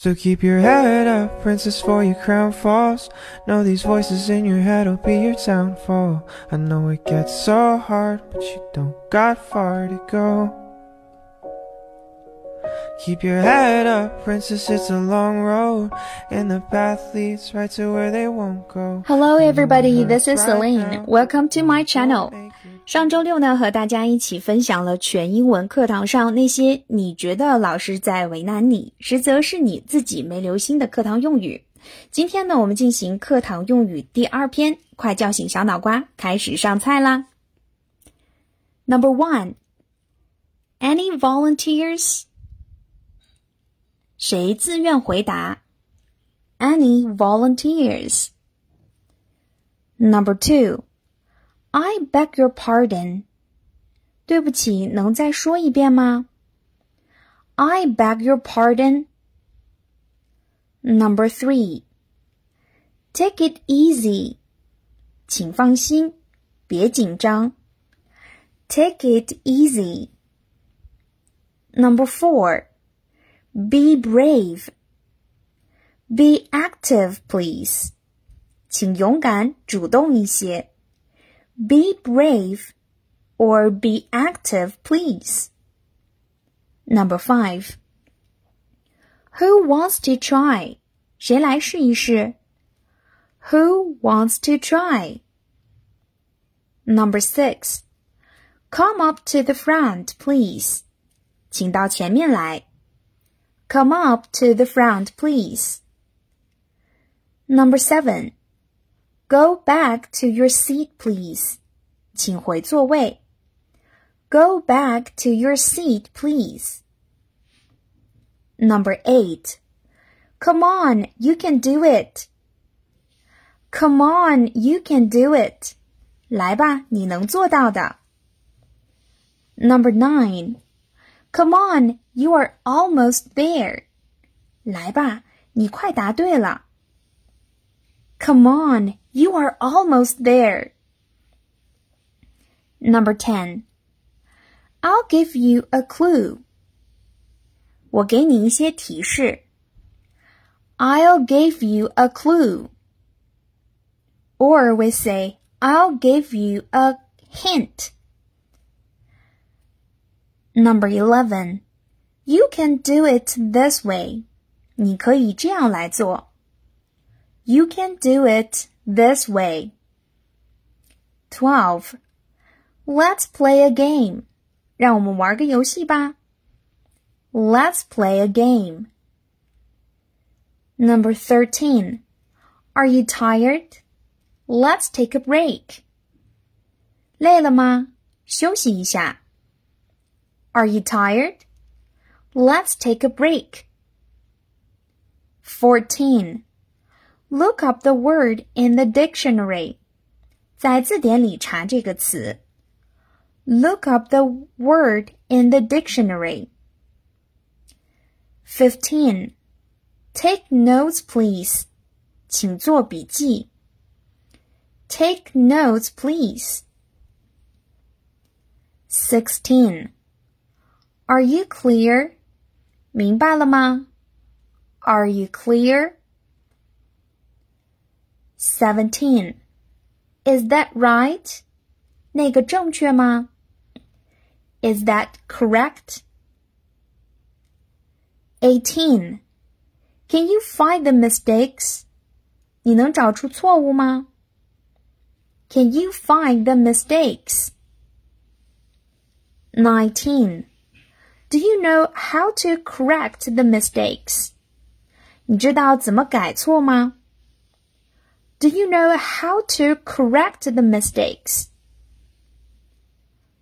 So keep your head up, princess, for your crown falls. Know these voices in your head will be your downfall. I know it gets so hard, but you don't got far to go. Keep your head up, princess, it's a long road, and the path leads right to where they won't go. Hello, everybody, this is Celine. Welcome to my channel. 上周六呢，和大家一起分享了全英文课堂上那些你觉得老师在为难你，实则是你自己没留心的课堂用语。今天呢，我们进行课堂用语第二篇，快叫醒小脑瓜，开始上菜啦。Number one, any volunteers？谁自愿回答？Any volunteers? Number two. I beg your pardon. 对不起，能再说一遍吗？I beg your pardon. Number three. Take it easy. 请放心，别紧张。Take it easy. Number four. Be brave. Be active, please. 请勇敢，主动一些。 be brave or be active, please. Number five. Who wants to try? 谁来试一试? Who wants to try? Number six. Come up to the front, please. 请到前面来. Come up to the front, please. Number seven. Go back to your seat, please. 请回座位. Go back to your seat, please. Number eight. Come on, you can do it. Come on, you can do it. 来吧，你能做到的. Number nine. Come on, you are almost there. 来吧，你快答对了. Come on, you are almost there. Number 10. I'll give you a clue. 我给你一些提示. I'll give you a clue. Or we say, I'll give you a hint. Number 11. You can do it this way. 你可以这样来做. You can do it this way. 12. Let's play a game. 让我们玩个游戏吧. Let's play a game. Number 13. Are you tired? Let's take a break. 累了吗？休息一下. Are you tired? Let's take a break. 14. Look up the word in the dictionary. 在字典里查这个词。Look up the word in the dictionary. 15. Take notes, please. 请做笔记. Take notes, please. 16. Are you clear? 明白了吗? Are you clear? 17. Is that right? 那个正确吗? Is that correct? 18. Can you find the mistakes? 你能找出错误吗? Can you find the mistakes? 19. Do you know how to correct the mistakes? 你知道怎么改错吗? Do you know how to correct the mistakes?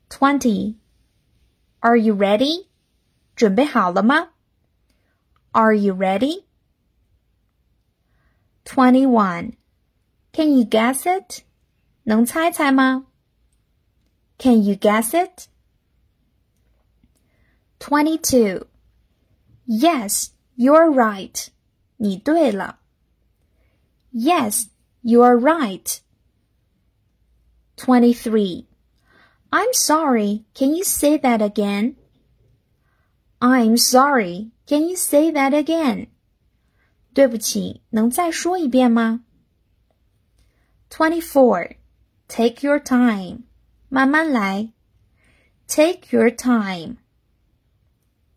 20. Are you ready? 准备好了吗? Are you ready? 21. Can you guess it? 能猜猜吗? Can you guess it? 22. Yes, you're right. 你对了. Yes, you are right. 23. I'm sorry. Can you say that again? I'm sorry. Can you say that again? 对不起，能再说一遍吗？Twenty-four. Take your time. 慢慢来。Take your time.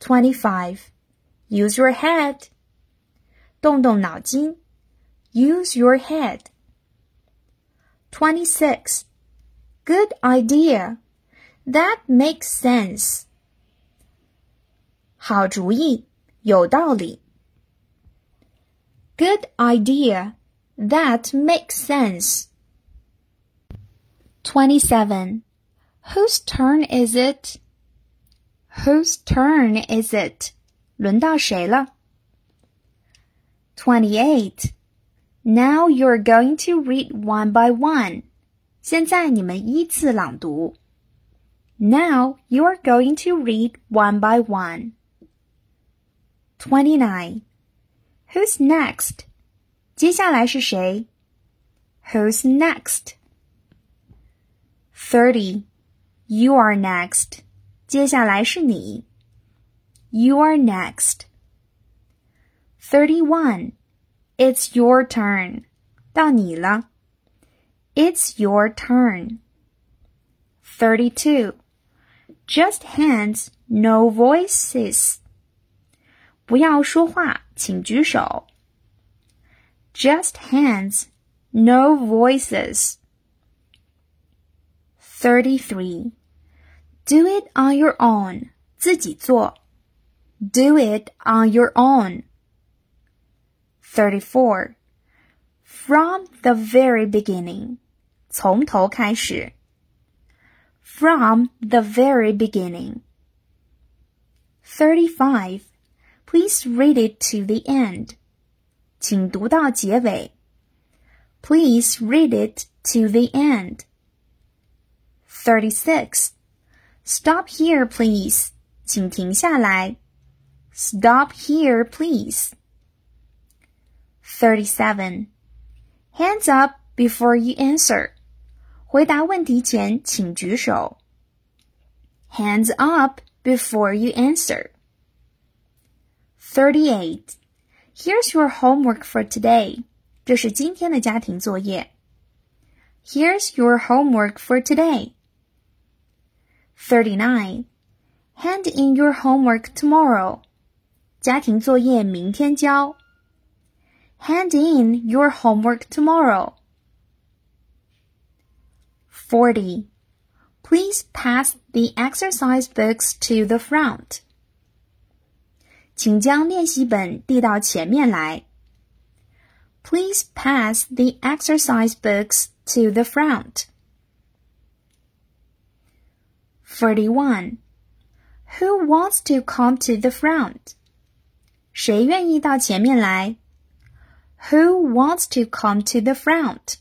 Twenty-five. Use your head. 动动脑筋。Use your head. Twenty-six. Good idea. That makes sense. 好主意，有道理。Good idea. That makes sense. 27. Whose turn is it? Whose turn is it? 轮到谁了？28. Now you're going to read one by one. 现在你们依次朗读。Now you're going to read one by one. 29. Who's next? 接下来是谁？Who's next? Thirty. You are next. 接下来是你。You are next. Thirty-one. It's your turn. 到你了。It's your turn. Thirty-two. Just hands, no voices. 不要说话，请举手。Just hands, no voices. 33. Do it on your own. 自己做. Do it on your own. 34. From the very beginning. 从头开始. From the very beginning. 35. Please read it to the end. 请读到结尾. Please read it to the end. 36. Stop here, please. 请停下来. Stop here, please. 37. Hands up before you answer. 回答问题前请举手. Hands up before you answer. 38. Here's your homework for today. 这是今天的家庭作业. Here's your homework for today. 39. Hand in your homework tomorrow. 家庭作业明天交. Hand in your homework tomorrow. 40. Please pass the exercise books to the front. 请将练习本递到前面来。Please pass the exercise books to the front. 41. Who wants to come to the front? 谁愿意到前面来 ？Who wants to come to the front?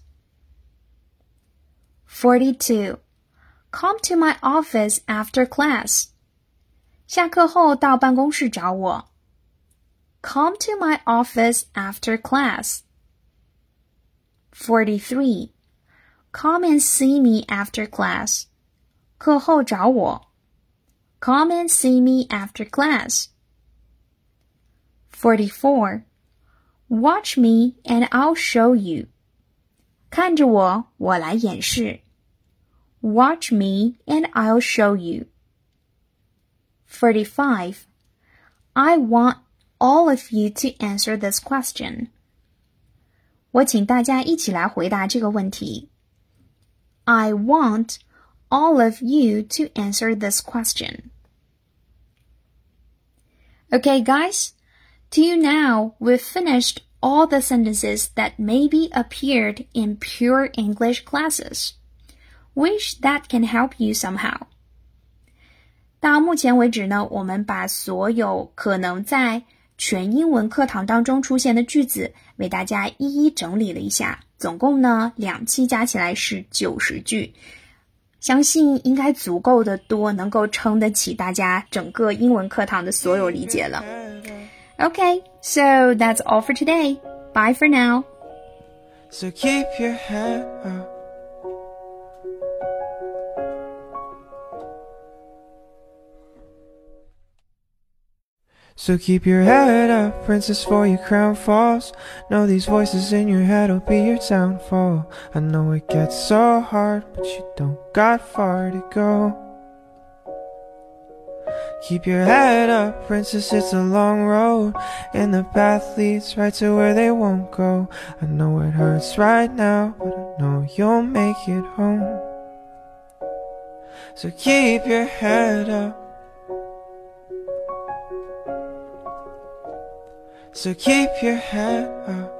42. Come to my office after class. 下课后到办公室找我。Come to my office after class. 43. Come and see me after class. 课后找我。Come and see me after class. 44. Watch me and I'll show you. 看着我，我来演示。Watch me and I'll show you. 45. I want all of you to answer this question. 我请大家一起来回答这个问题。I want all of you to answer this question. Okay, guys, to you now, we've finished all the sentences that maybe appeared in pure English classes. Wish that can help you somehow. 到目前为止呢，我们把所有可能在全英文课堂当中出现的句子为大家一一整理了一下，总共呢两期加起来是九十句。相信应该足够的多，能够撑得起大家整个英文课堂的所有理解了。 Okay, so that's all for today. Bye for now. So keep your head up. So keep your head up. princess, for your crown falls. Know these voices in your head will be your downfall. I know it gets so hard, but you don't got far to go. Keep your head up, princess, it's a long road And the path leads right to where they won't go. I know it hurts right now, but I know you'll make it home. So keep your head up. So keep your head up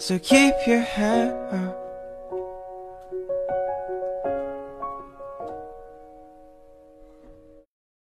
So keep your head up